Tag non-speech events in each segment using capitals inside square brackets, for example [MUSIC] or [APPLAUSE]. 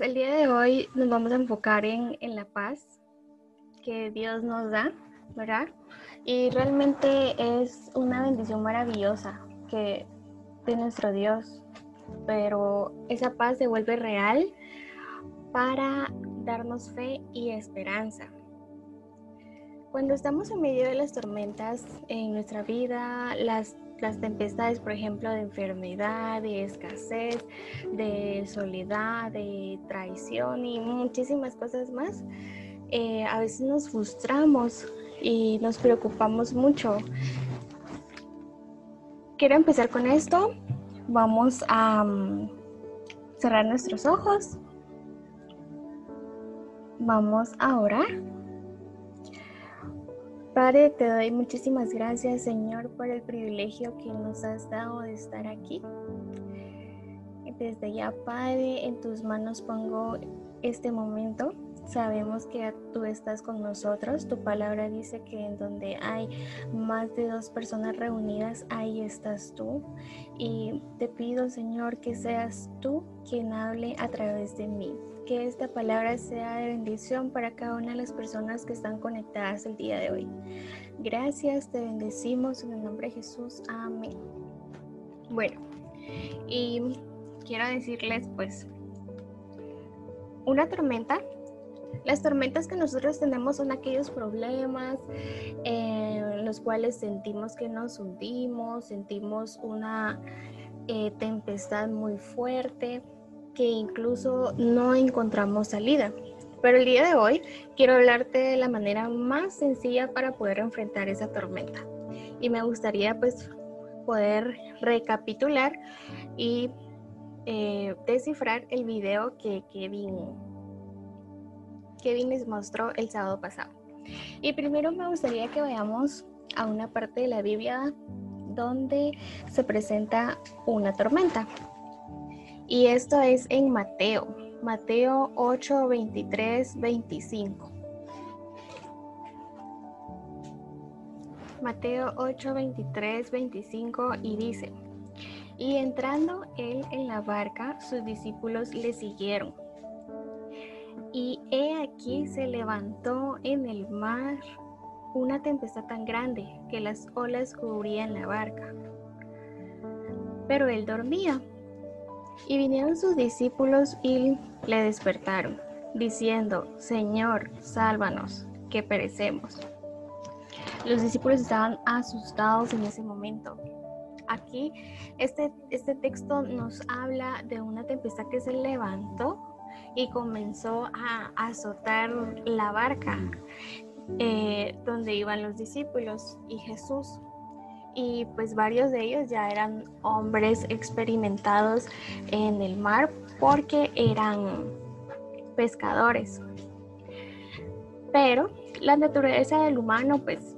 el día de hoy nos vamos a enfocar en, la paz que Dios nos da, ¿verdad? Y realmente es una bendición maravillosa que de nuestro Dios, pero esa paz se vuelve real para darnos fe y esperanza. Cuando estamos en medio de las tormentas en nuestra vida, las las tempestades, por ejemplo, de enfermedad, de escasez, de soledad, de traición y muchísimas cosas más, eh, a veces nos frustramos y nos preocupamos mucho. Quiero empezar con esto. Vamos a mm, cerrar nuestros ojos. Vamos a orar. Padre, te doy muchísimas gracias, Señor, por el privilegio que nos has dado de estar aquí. Desde ya, Padre, en tus manos pongo este momento. Sabemos que tú estás con nosotros. Tu palabra dice que en donde hay más de dos personas reunidas, ahí estás tú. Y te pido, Señor, que seas tú quien hable a través de mí que esta palabra sea de bendición para cada una de las personas que están conectadas el día de hoy. Gracias, te bendecimos en el nombre de Jesús. Amén. Bueno, y quiero decirles pues, una tormenta las tormentas que nosotros tenemos son aquellos problemas en los cuales sentimos que nos hundimos, sentimos una eh, tempestad muy fuerte, incluso no encontramos salida. Pero el día de hoy quiero hablarte de la manera más sencilla para poder enfrentar esa tormenta. Y me gustaría pues poder recapitular y eh, descifrar el video que Kevin, Kevin les mostró el sábado pasado. Y primero me gustaría que vayamos a una parte de la Biblia donde se presenta una tormenta. Y esto es en Mateo, Mateo 8, 23, 25. Mateo 8, 23, 25 y dice, y entrando él en la barca, sus discípulos le siguieron. Y he aquí se levantó en el mar una tempestad tan grande que las olas cubrían la barca. Pero él dormía. Y vinieron sus discípulos y le despertaron, diciendo, Señor, sálvanos, que perecemos. Los discípulos estaban asustados en ese momento. Aquí este, este texto nos habla de una tempestad que se levantó y comenzó a azotar la barca eh, donde iban los discípulos y Jesús y pues varios de ellos ya eran hombres experimentados en el mar porque eran pescadores. Pero la naturaleza del humano pues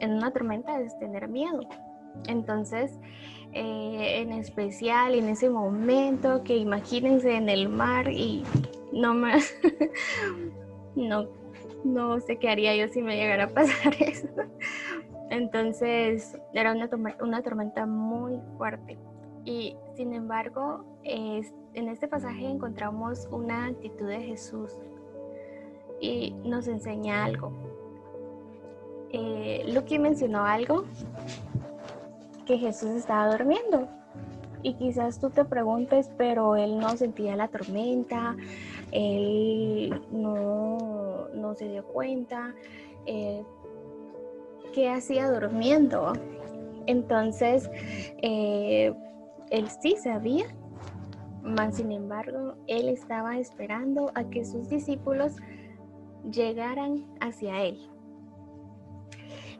en una tormenta es tener miedo. Entonces, eh, en especial en ese momento que imagínense en el mar y no me... [LAUGHS] no, no sé qué haría yo si me llegara a pasar [LAUGHS] eso. Entonces era una, una tormenta muy fuerte. Y sin embargo, en este pasaje encontramos una actitud de Jesús y nos enseña algo. Eh, mencionó algo, que Jesús estaba durmiendo. Y quizás tú te preguntes, pero él no sentía la tormenta, él no, no se dio cuenta, eh, qué hacía durmiendo. Entonces, eh, él sí sabía, mas sin embargo, él estaba esperando a que sus discípulos llegaran hacia él.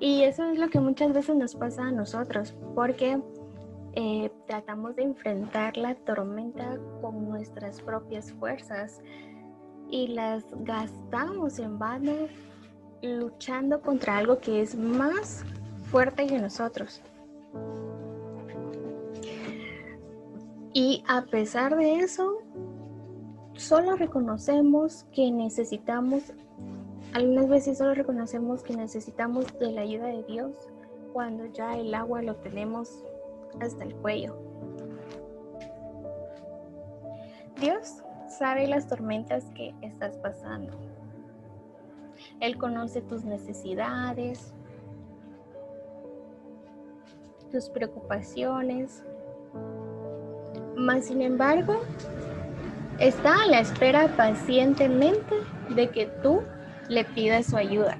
Y eso es lo que muchas veces nos pasa a nosotros, porque eh, tratamos de enfrentar la tormenta con nuestras propias fuerzas y las gastamos en vano luchando contra algo que es más fuerte que nosotros. Y a pesar de eso, solo reconocemos que necesitamos, algunas veces solo reconocemos que necesitamos de la ayuda de Dios cuando ya el agua lo tenemos hasta el cuello. Dios sabe las tormentas que estás pasando. Él conoce tus necesidades, tus preocupaciones. Mas, sin embargo, está a la espera pacientemente de que tú le pidas su ayuda.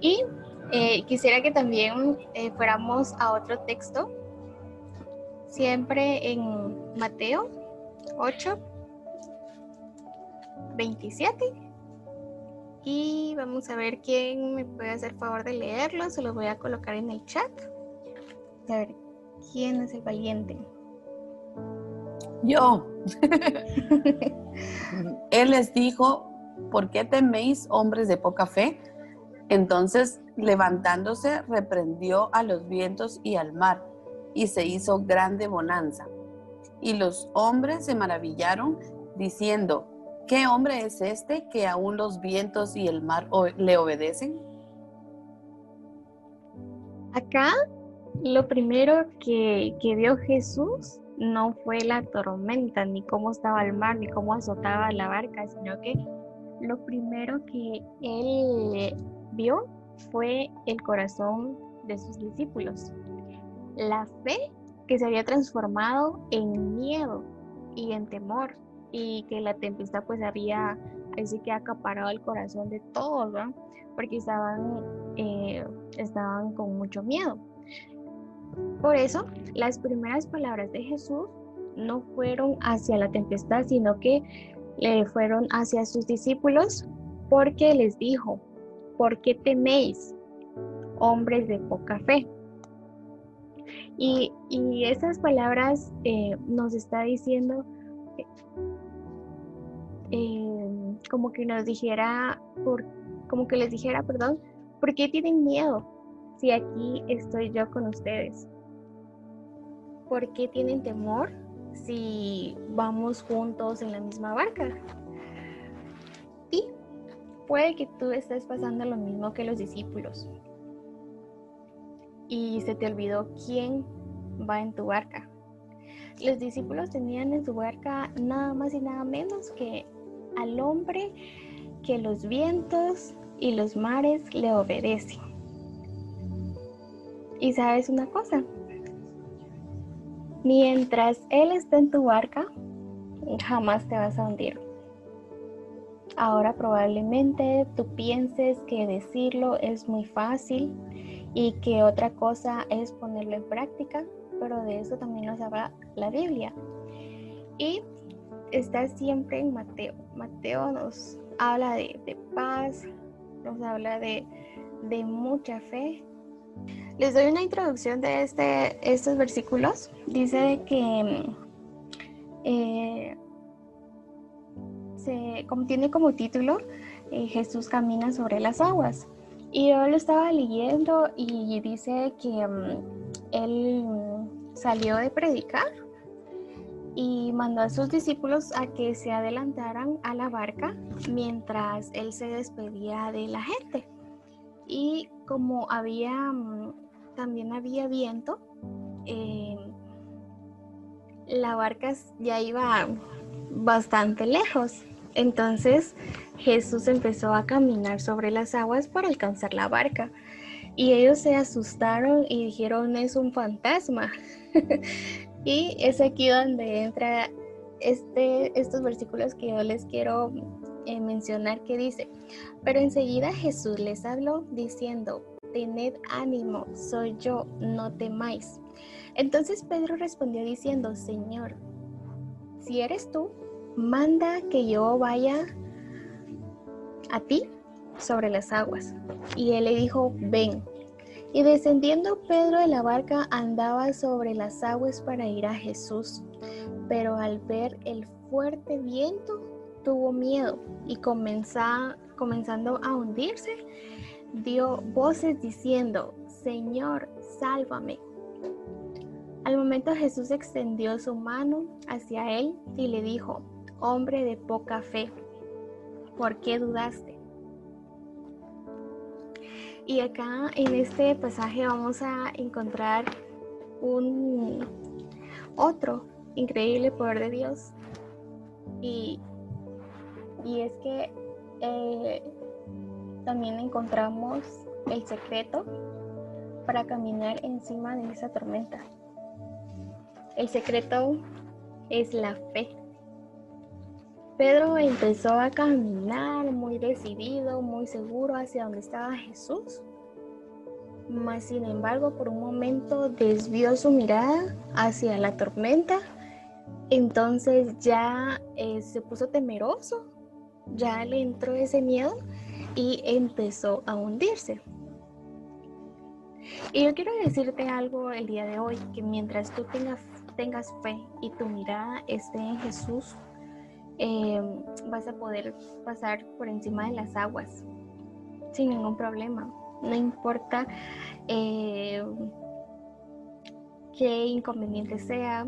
Y eh, quisiera que también eh, fuéramos a otro texto, siempre en Mateo 8, 27. Y vamos a ver quién me puede hacer favor de leerlo. Se lo voy a colocar en el chat. A ver, ¿quién es el valiente? Yo. [LAUGHS] Él les dijo, ¿por qué teméis hombres de poca fe? Entonces, levantándose, reprendió a los vientos y al mar, y se hizo grande bonanza. Y los hombres se maravillaron, diciendo, ¿qué hombre es este que aún los vientos y el mar le obedecen? Acá, lo primero que, que vio Jesús no fue la tormenta, ni cómo estaba el mar, ni cómo azotaba la barca, sino que lo primero que él vio fue el corazón de sus discípulos. La fe que se había transformado en miedo y en temor y que la tempestad pues había así que acaparado el corazón de todos, porque estaban, eh, estaban con mucho miedo. Por eso, las primeras palabras de Jesús no fueron hacia la tempestad, sino que le fueron hacia sus discípulos porque les dijo, ¿por qué teméis, hombres de poca fe? Y, esas palabras eh, nos está diciendo eh, como que nos dijera, por, como que les dijera, perdón, ¿por qué tienen miedo si aquí estoy yo con ustedes? ¿Por qué tienen temor si vamos juntos en la misma barca? Y puede que tú estés pasando lo mismo que los discípulos y se te olvidó quién va en tu barca. Los discípulos tenían en su barca nada más y nada menos que al hombre que los vientos y los mares le obedecen. Y sabes una cosa, mientras Él está en tu barca, jamás te vas a hundir. Ahora probablemente tú pienses que decirlo es muy fácil y que otra cosa es ponerlo en práctica, pero de eso también nos habla la Biblia. Y está siempre en Mateo. Mateo nos habla de, paz, nos habla de, mucha fe. Les doy una introducción de este, estos versículos. Dice que eh, se tiene como título eh, Jesús camina sobre las aguas. Y yo lo estaba leyendo y dice que mm, él salió de predicar y mandó a sus discípulos a que se adelantaran a la barca mientras él se despedía de la gente. Y como había, mm, también había viento, eh, la barca ya iba bastante lejos. Entonces Jesús empezó a caminar sobre las aguas para alcanzar la barca. Y ellos se asustaron y dijeron, es un fantasma. [LAUGHS] y es aquí donde entra este, estos versículos que yo les quiero eh, mencionar que dice, pero enseguida Jesús les habló diciendo, tened ánimo, soy yo, no temáis. Entonces Pedro respondió diciendo, Señor, si eres tú, manda que yo vaya a ti sobre las aguas. Y él le dijo, ven. Y descendiendo Pedro de la barca andaba sobre las aguas para ir a Jesús. Pero al ver el fuerte viento, tuvo miedo y comenzando a hundirse, dio voces diciendo, Señor, sálvame. Al momento Jesús extendió su mano hacia él y le dijo, hombre de poca fe, ¿por qué dudaste? Y acá en este pasaje vamos a encontrar un otro increíble poder de Dios Y, y es que eh, también encontramos el secreto para caminar encima de esa tormenta. El secreto es la fe. Pedro empezó a caminar muy decidido, muy seguro hacia donde estaba Jesús. Mas, sin embargo, por un momento desvió su mirada hacia la tormenta. Entonces ya eh, se puso temeroso, ya le entró ese miedo y empezó a hundirse. Y yo quiero decirte algo el día de hoy, que mientras tú tengas, tengas fe y tu mirada esté en Jesús, em, vas a poder pasar por encima de las aguas sin ningún problema. No importa eh, qué inconveniente sea,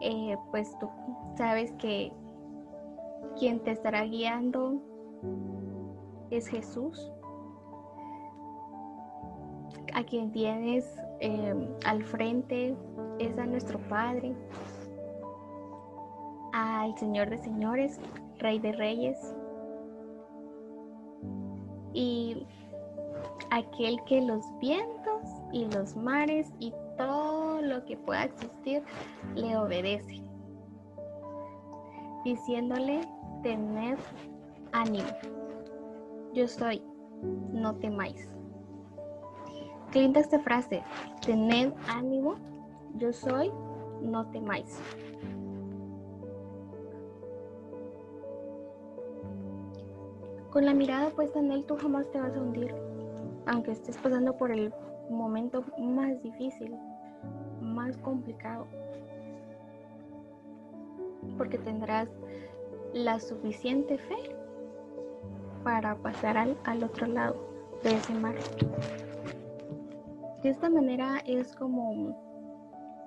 eh, pues tú sabes que quien te estará guiando es Jesús a quien tienes em, al frente es a nuestro Padre, al Señor de Señores, Rey de Reyes, y aquel que los vientos y los mares y todo lo que pueda existir le obedece, diciéndole, tened ánimo, yo soy, no temáis. Qué esta frase. Tened ánimo, yo soy, no temáis. Con la mirada puesta en Él, tú jamás te vas a hundir, aunque estés pasando por el momento más difícil, más complicado, porque tendrás la suficiente fe para pasar al, al otro lado de ese mar. De esta manera es como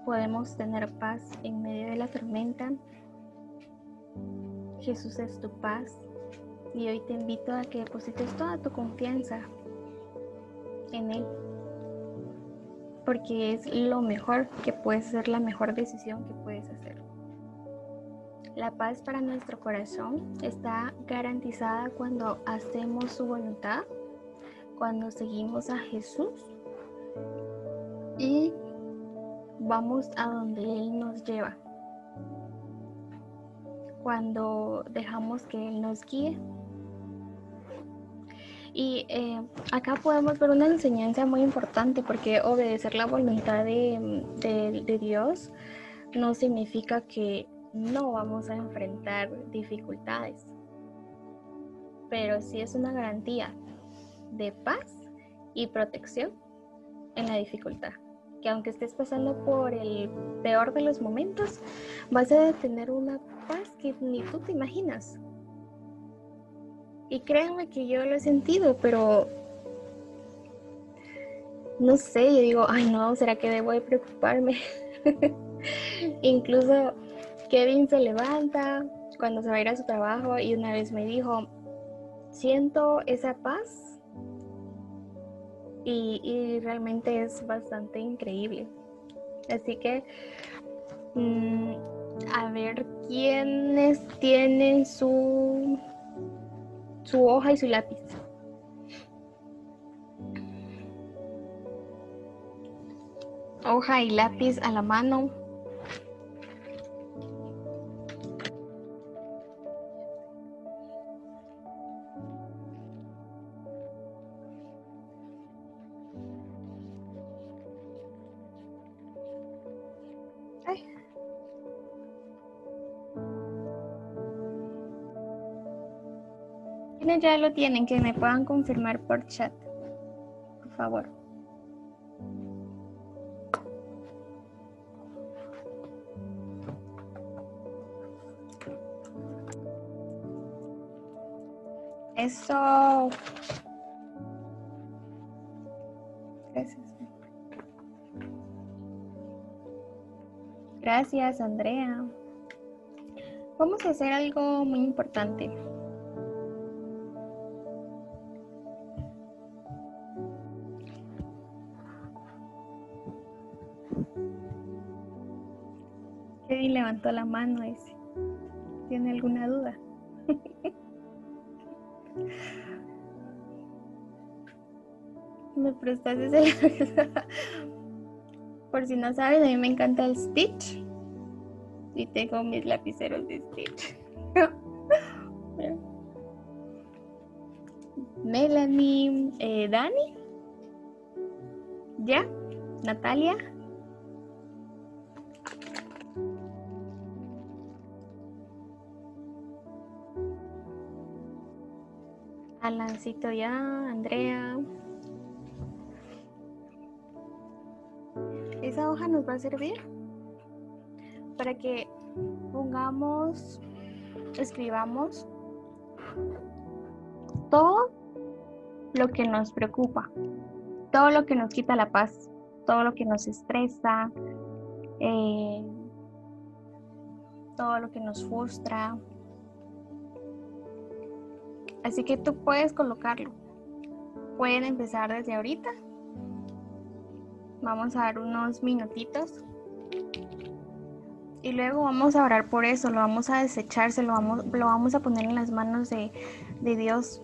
podemos tener paz en medio de la tormenta. Jesús es tu paz y hoy te invito a que deposites toda tu confianza en Él. Porque es lo mejor que puedes ser, la mejor decisión que puedes hacer. La paz para nuestro corazón está garantizada cuando hacemos su voluntad, cuando seguimos a Jesús y vamos a donde Él nos lleva. Cuando dejamos que Él nos guíe. Y eh, acá podemos ver una enseñanza muy importante porque obedecer la voluntad de, de Dios no significa que no vamos a enfrentar dificultades, pero sí es una garantía de paz y protección en la dificultad. Que aunque estés pasando por el peor de los momentos, vas a tener una paz que ni tú te imaginas. Y créanme que yo lo he sentido, pero no sé, yo digo, ay no, ¿será que debo de preocuparme? [LAUGHS] Incluso Kevin se levanta cuando se va a ir a su trabajo y una vez me dijo, siento esa paz y, realmente es bastante increíble. Así que mm, a ver quiénes tienen su, su hoja y su lápiz. Hoja y lápiz a la mano. Ya lo tienen, que me puedan confirmar por chat, por favor. Eso. Gracias. Gracias, Andrea. Vamos a hacer algo muy importante. Levantó la mano. ¿Tiene alguna duda? [LAUGHS] Me prestas ese Por si no sabes, a mí me encanta el Stitch. Y tengo mis lapiceros de Stitch. [LAUGHS] Melanie, eh, Dani, ¿ya? Natalia. Alancito ya, Andrea. Esa hoja nos va a servir para que pongamos, escribamos todo lo que nos preocupa, todo lo que nos quita la paz, todo lo que nos estresa, eh, todo lo que nos frustra. Así que tú puedes colocarlo. Pueden empezar desde ahorita. Vamos a dar unos minutitos. Y luego vamos a orar por eso, lo vamos a desechar, lo vamos, lo vamos a poner en las manos de, de Dios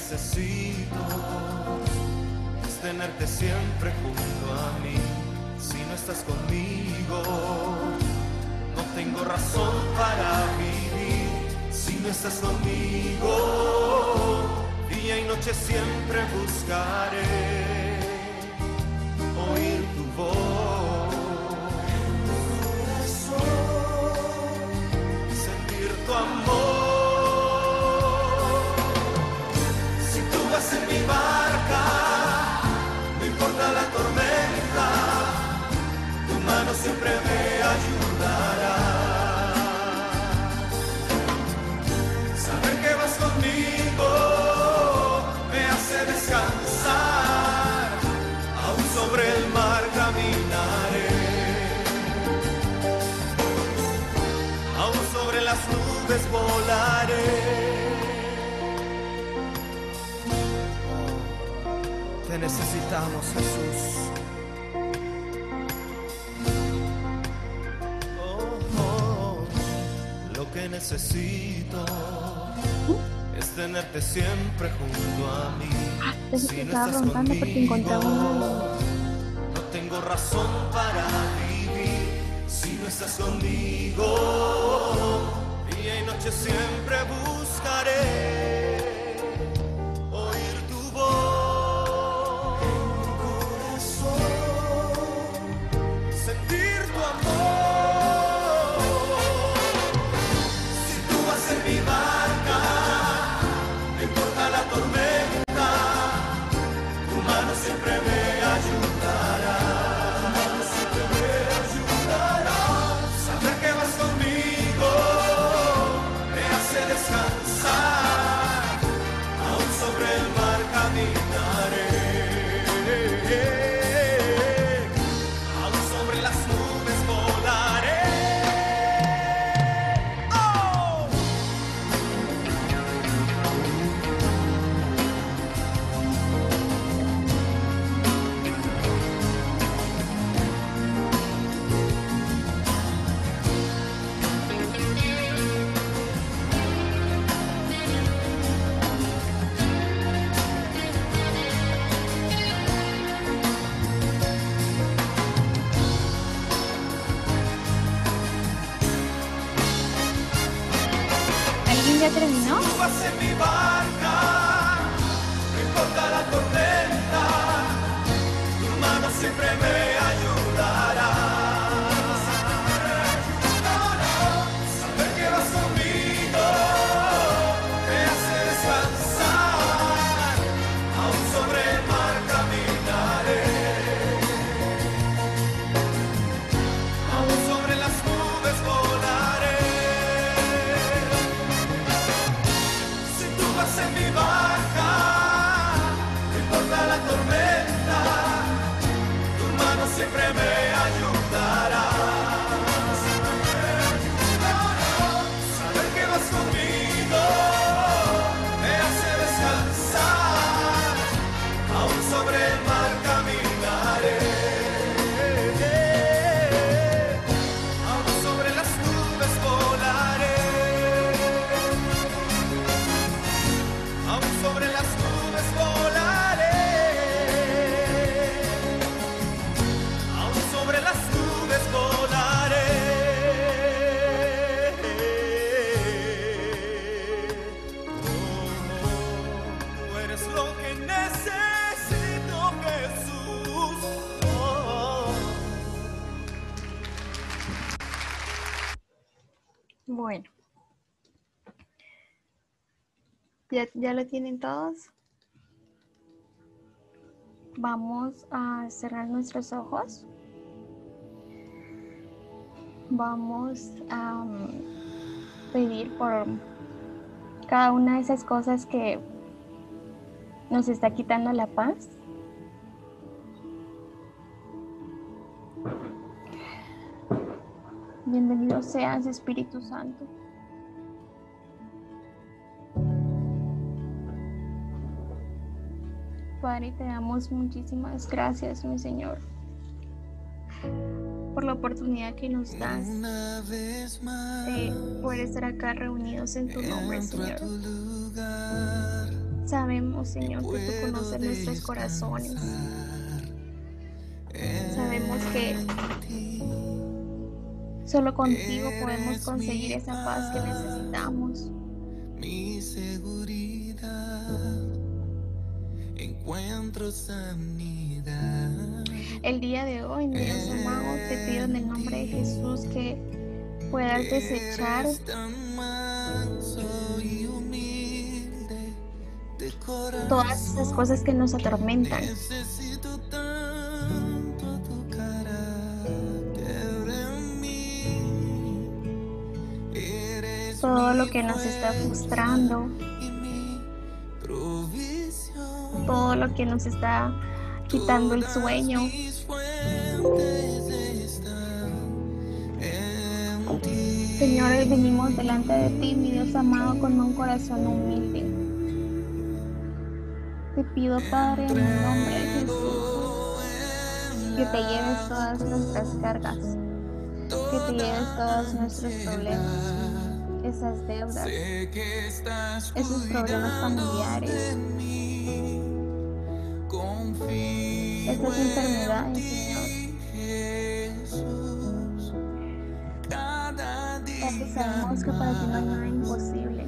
necesito es tenerte siempre junto a mí. Si no estás conmigo, no tengo razón para vivir. Si no estás conmigo, día y noche siempre buscaré oír tu voz. Sentir tu amor. Siempre me ayudará. Saber que vas conmigo me hace descansar, aún sobre el mar caminaré, aún sobre las nubes volaré. Te necesitamos, Jesús. Lo que necesito es tenerte siempre junto a mí. Ah, si no estás conmigo, no tengo razón para vivir. Si no estás conmigo, día y noche siempre buscaré ¿Ya, ¿Ya lo tienen todos? Vamos a cerrar nuestros ojos. Vamos a mm, pedir por cada una de esas cosas que nos está quitando la paz. Bienvenido seas, Espíritu Santo. Padre, te damos muchísimas gracias, mi Señor, por la oportunidad que nos das de poder estar acá reunidos en tu nombre, Señor. Sabemos, Señor, que tú conoces nuestros corazones. Sabemos que solo contigo podemos conseguir esa paz que necesitamos. Mi seguridad, encuentro sanidad. El día de hoy, mi Dios amado, te pido en el nombre de Jesús que puedas desechar todas esas cosas que nos atormentan. Necesito tanto tu carácter en mí. Eres todo lo que nos está frustrando, todo lo que nos está quitando el sueño, Mis fuentes están en ti. Señor, hoy venimos delante de ti, mi Dios amado, con un corazón humilde. Te pido, Padre, en el nombre de Jesús, que te lleves todas nuestras cargas, que te lleves todos nuestros problemas, esas deudas, esos problemas familiares, Esas enfermedades, Señor. Jesús. Cada Ya que día sabemos que para ti no hay nada imposible.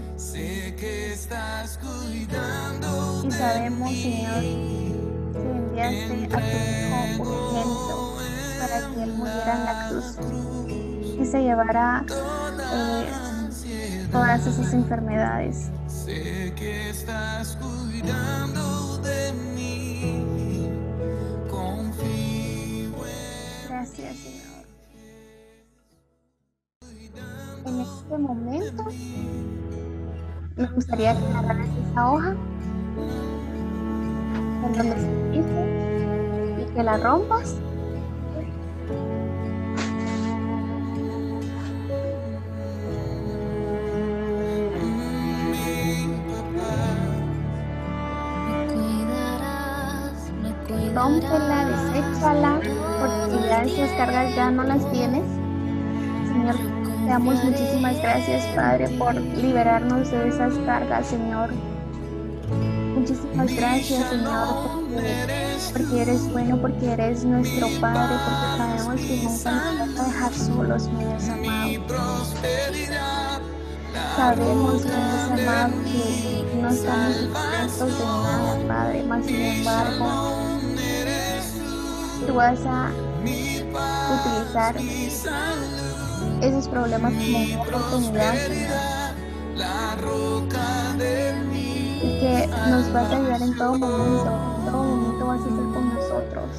Y sabemos, Señor, que enviaste a tu Hijo unigénito para que Él muriera en la cruz y se llevara eh, todas esas enfermedades. Sé que estás cuidando Gracias, Señor. En este momento, me gustaría que agarraras esa hoja en donde se dice y que la rompas. Rómpela, deséchala, ya esas cargas ya no las tienes. Señor, te damos muchísimas gracias, Padre, por liberarnos de esas cargas, Señor. Muchísimas gracias, Señor, porque, eres bueno, porque eres nuestro Padre, porque sabemos que nunca nos vas a dejar solos, mi Dios. Sabemos, mi Dios amado, que no estamos exentos de nada, Padre, mas sin embargo, tú vas a utilizar esos problemas como una oportunidad, y que nos vas a ayudar en todo momento. En todo momento vas a estar con nosotros.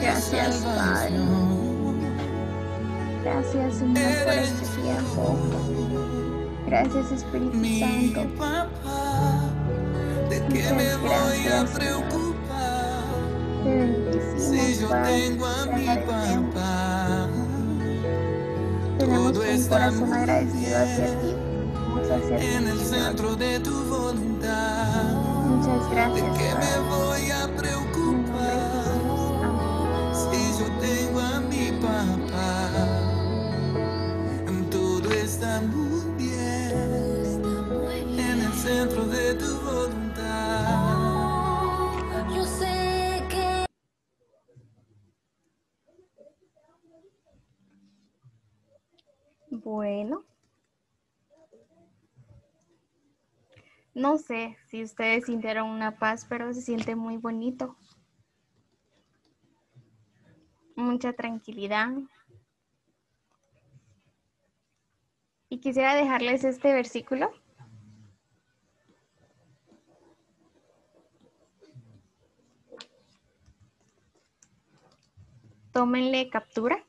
Gracias, Padre. Gracias, Señor, por este tiempo. Gracias, Espíritu Santo. papá, ¿de qué Muchas me voy a gracias, Si bendecimos, yo Padre. tengo a Te mi agradecemos. papá, Tenemos todo un está corazón muy agradecido hacia ti. Vamos hacia ti, en el Señor. centro de tu voluntad. Muchas ¿De gracias, qué me Padre. voy a Bueno. No sé si ustedes sintieron una paz, pero se siente muy bonito. Mucha tranquilidad. Y quisiera dejarles este versículo. Tómenle captura.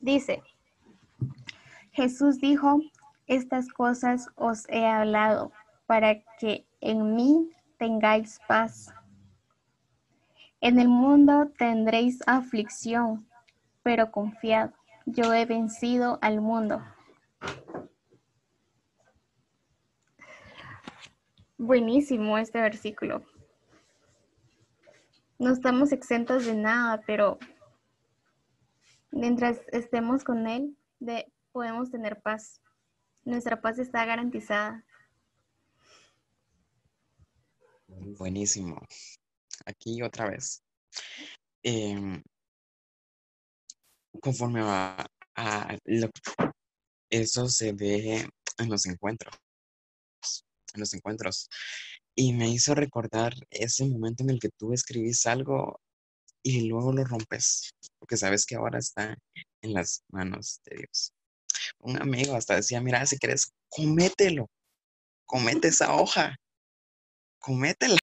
Dice, Jesús dijo, estas cosas os he hablado para que en mí tengáis paz. En el mundo tendréis aflicción, pero confiad, yo he vencido al mundo. Buenísimo este versículo. No estamos exentos de nada, pero mientras estemos con Él, de, podemos tener paz. Nuestra paz está garantizada. Buenísimo. Aquí otra vez. Em, conforme a, a lo- eso se ve en los encuentros, en los encuentros. Y me hizo recordar ese momento en el que tú escribís algo y luego lo rompes, porque sabes que ahora está en las manos de Dios. Un amigo hasta decía, mira, si quieres, comételo, comete esa hoja, cométela.